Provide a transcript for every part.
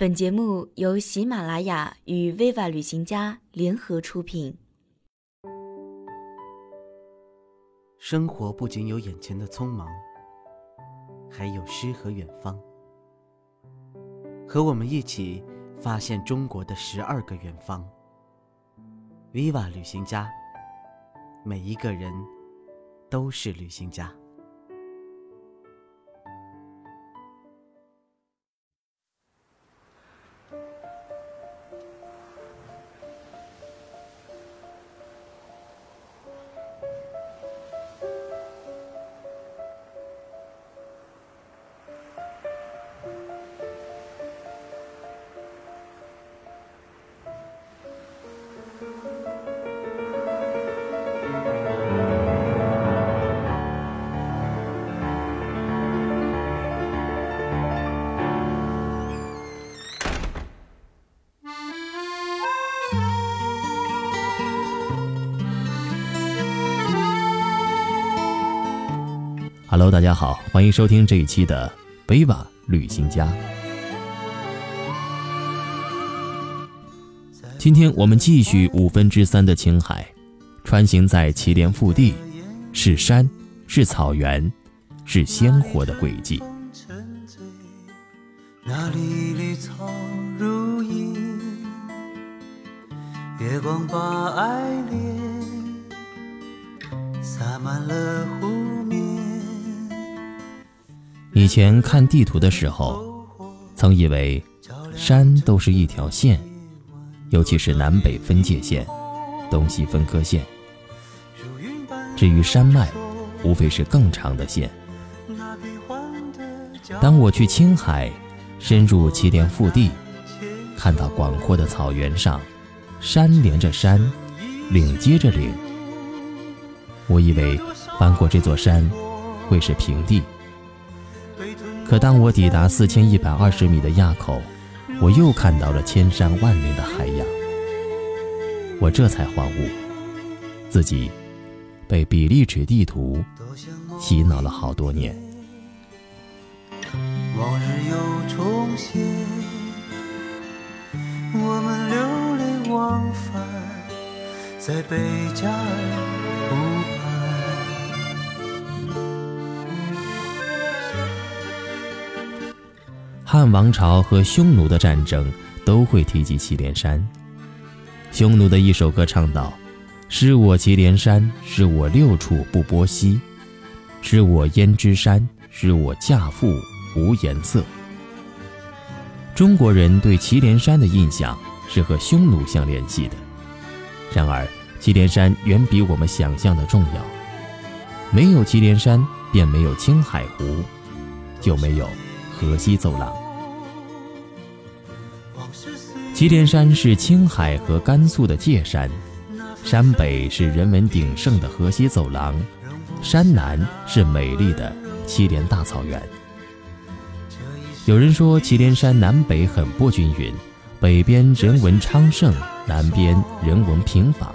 本节目由喜马拉雅与 Viva 旅行家联合出品。生活不仅有眼前的匆忙，还有诗和远方。和我们一起发现中国的十二个远方。Viva 旅行家，每一个人都是旅行家。Hello，大家好，欢迎收听这一期的《维瓦旅行家》。今天我们继续五分之三的青海，穿行在祁连腹地，是山，是草原，是鲜活的轨迹。那里绿草如茵，月光把爱恋洒满了湖。以前看地图的时候，曾以为山都是一条线，尤其是南北分界线、东西分割线。至于山脉，无非是更长的线。当我去青海，深入祁连腹地，看到广阔的草原上，山连着山，岭接着岭，我以为翻过这座山会是平地。可当我抵达四千一百二十米的垭口，我又看到了千山万岭的海洋。我这才恍悟，自己被比例尺地图洗脑了好多年。往日又重现，我们流连忘返在贝加尔湖汉王朝和匈奴的战争都会提及祁连山。匈奴的一首歌唱道：“失我祁连山，是我六处不波兮；失我胭脂山，是我嫁妇无颜色。”中国人对祁连山的印象是和匈奴相联系的，然而祁连山远比我们想象的重要。没有祁连山，便没有青海湖，就没有。河西走廊，祁连山是青海和甘肃的界山，山北是人文鼎盛的河西走廊，山南是美丽的祁连大草原。有人说祁连山南北很不均匀，北边人文昌盛，南边人文贫乏；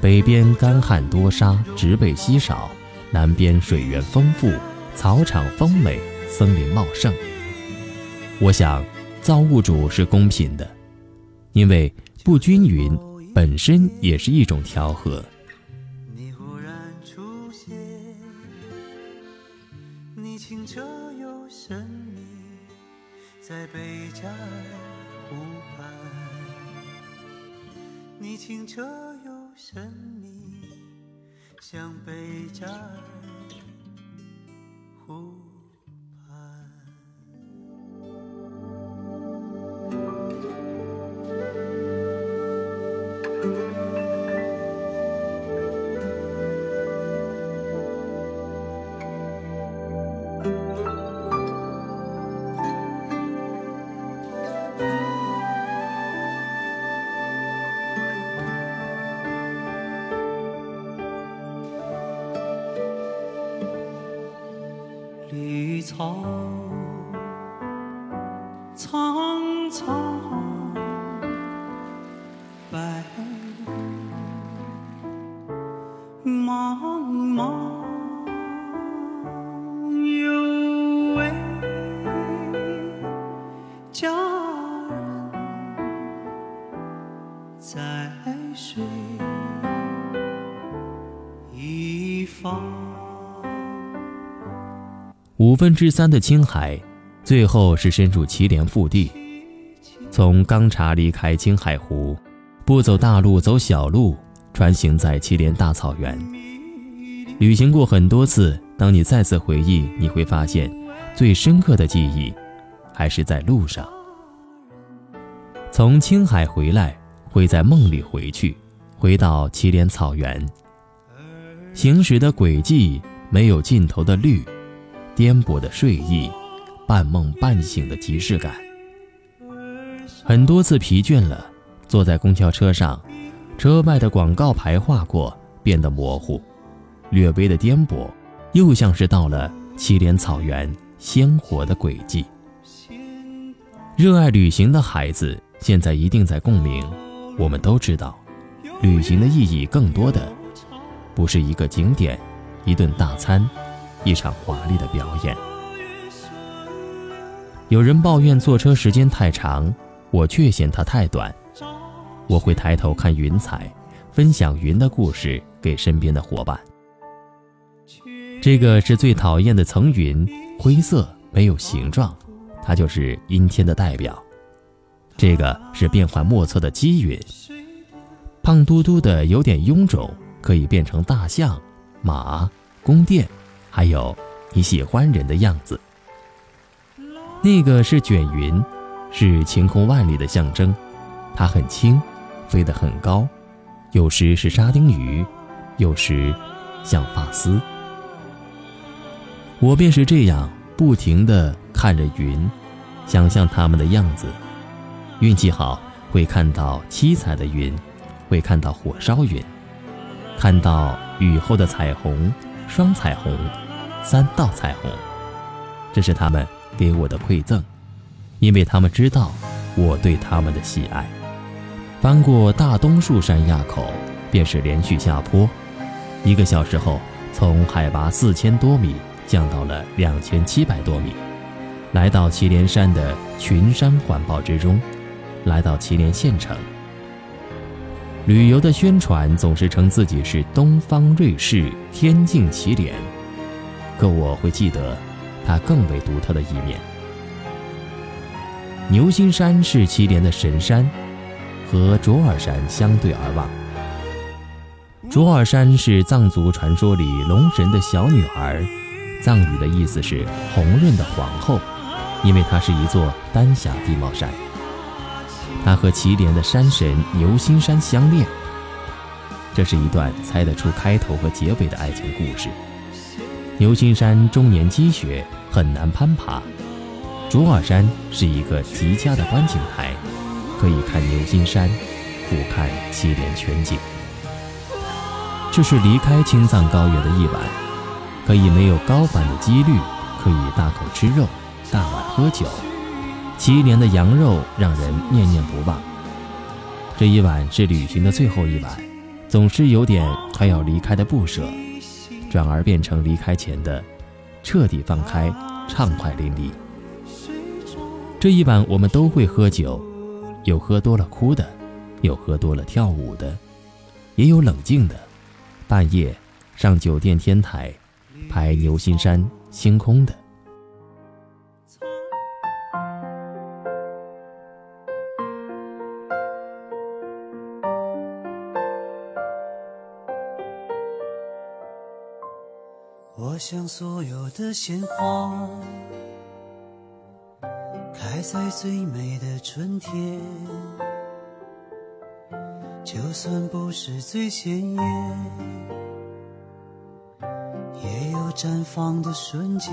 北边干旱多沙，植被稀少，南边水源丰富，草场丰美。森林茂盛，我想造物主是公平的，因为不均匀本身也是一种调和。你忽然出现，你清澈又神秘，在北加尔湖畔。你清澈又神秘，像北加尔绿草苍苍白茫茫有位佳人在水一方。五分之三的青海，最后是深入祁连腹地。从钢察离开青海湖，不走大路，走小路，穿行在祁连大草原。旅行过很多次，当你再次回忆，你会发现，最深刻的记忆，还是在路上。从青海回来，会在梦里回去，回到祁连草原。行驶的轨迹没有尽头的绿，颠簸的睡意，半梦半醒的即视感。很多次疲倦了，坐在公交车上，车外的广告牌划过，变得模糊，略微的颠簸，又像是到了祁连草原鲜活的轨迹。热爱旅行的孩子。现在一定在共鸣。我们都知道，旅行的意义更多的不是一个景点、一顿大餐、一场华丽的表演。有人抱怨坐车时间太长，我却嫌它太短。我会抬头看云彩，分享云的故事给身边的伙伴。这个是最讨厌的层云，灰色，没有形状，它就是阴天的代表。这个是变幻莫测的积云，胖嘟嘟的，有点臃肿，可以变成大象、马、宫殿，还有你喜欢人的样子。那个是卷云，是晴空万里的象征，它很轻，飞得很高，有时是沙丁鱼，有时像发丝。我便是这样不停地看着云，想象它们的样子。运气好，会看到七彩的云，会看到火烧云，看到雨后的彩虹，双彩虹，三道彩虹。这是他们给我的馈赠，因为他们知道我对他们的喜爱。翻过大东树山垭口，便是连续下坡，一个小时后，从海拔四千多米降到了两千七百多米，来到祁连山的群山环抱之中。来到祁连县城，旅游的宣传总是称自己是东方瑞士、天境祁连，可我会记得它更为独特的一面。牛心山是祁连的神山，和卓尔山相对而望。卓尔山是藏族传说里龙神的小女儿，藏语的意思是红润的皇后，因为它是一座丹霞地貌山。他和祁连的山神牛心山相恋，这是一段猜得出开头和结尾的爱情故事。牛心山终年积雪，很难攀爬。卓尔山是一个极佳的观景台，可以看牛心山，俯瞰祁连全景。这是离开青藏高原的一晚，可以没有高反的几率，可以大口吃肉，大碗喝酒。祁连的羊肉让人念念不忘。这一晚是旅行的最后一晚，总是有点快要离开的不舍，转而变成离开前的彻底放开，畅快淋漓。这一晚我们都会喝酒，有喝多了哭的，有喝多了跳舞的，也有冷静的，半夜上酒店天台拍牛心山星空的。所有的鲜花开在最美的春天，就算不是最鲜艳，也有绽放的瞬间。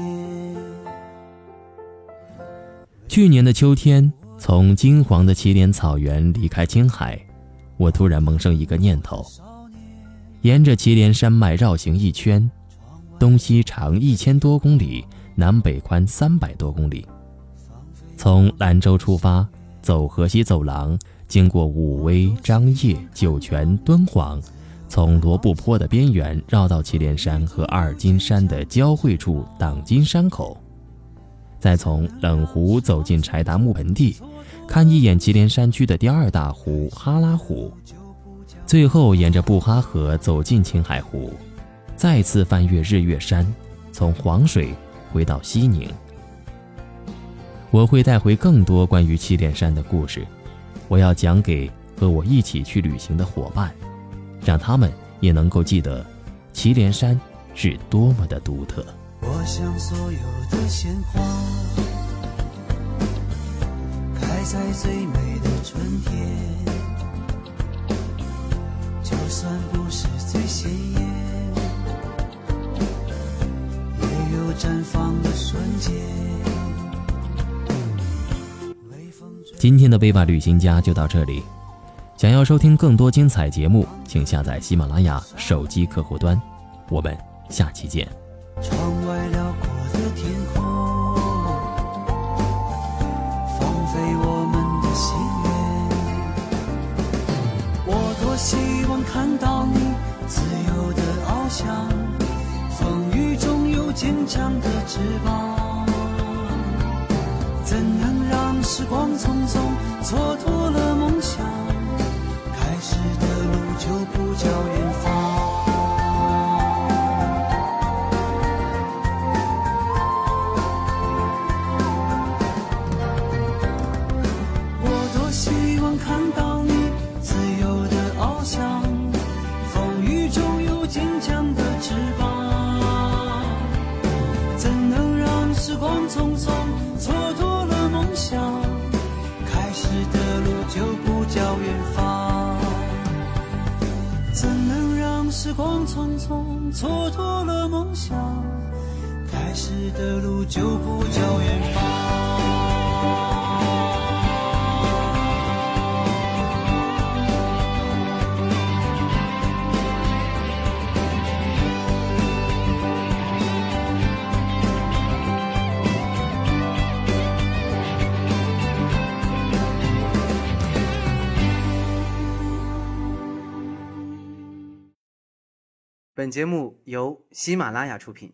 去年的秋天，从金黄的祁连草原离开青海，我突然萌生一个念头：沿着祁连山脉绕行一圈。东西长一千多公里，南北宽三百多公里。从兰州出发，走河西走廊，经过武威、张掖、酒泉、敦煌，从罗布泊的边缘绕到祁连山和阿尔金山的交汇处党金山口，再从冷湖走进柴达木盆地，看一眼祁连山区的第二大湖哈拉湖，最后沿着布哈河走进青海湖，再次翻越日月山，从黄水回到西宁。我会带回更多关于祁连山的故事，我要讲给和我一起去旅行的伙伴，让他们也能够记得祁连山是多么的独特。我想所有的鲜花开在最美的春天，就算不是最鲜艳，今天的背包旅行家就到这里。想要收听更多精彩节目，请下载喜马拉雅手机客户端。我们下期见。坚强的翅膀。怎能让时光匆匆光匆匆蹉跎了梦想？开始的路就不叫远方。本节目由喜马拉雅出品。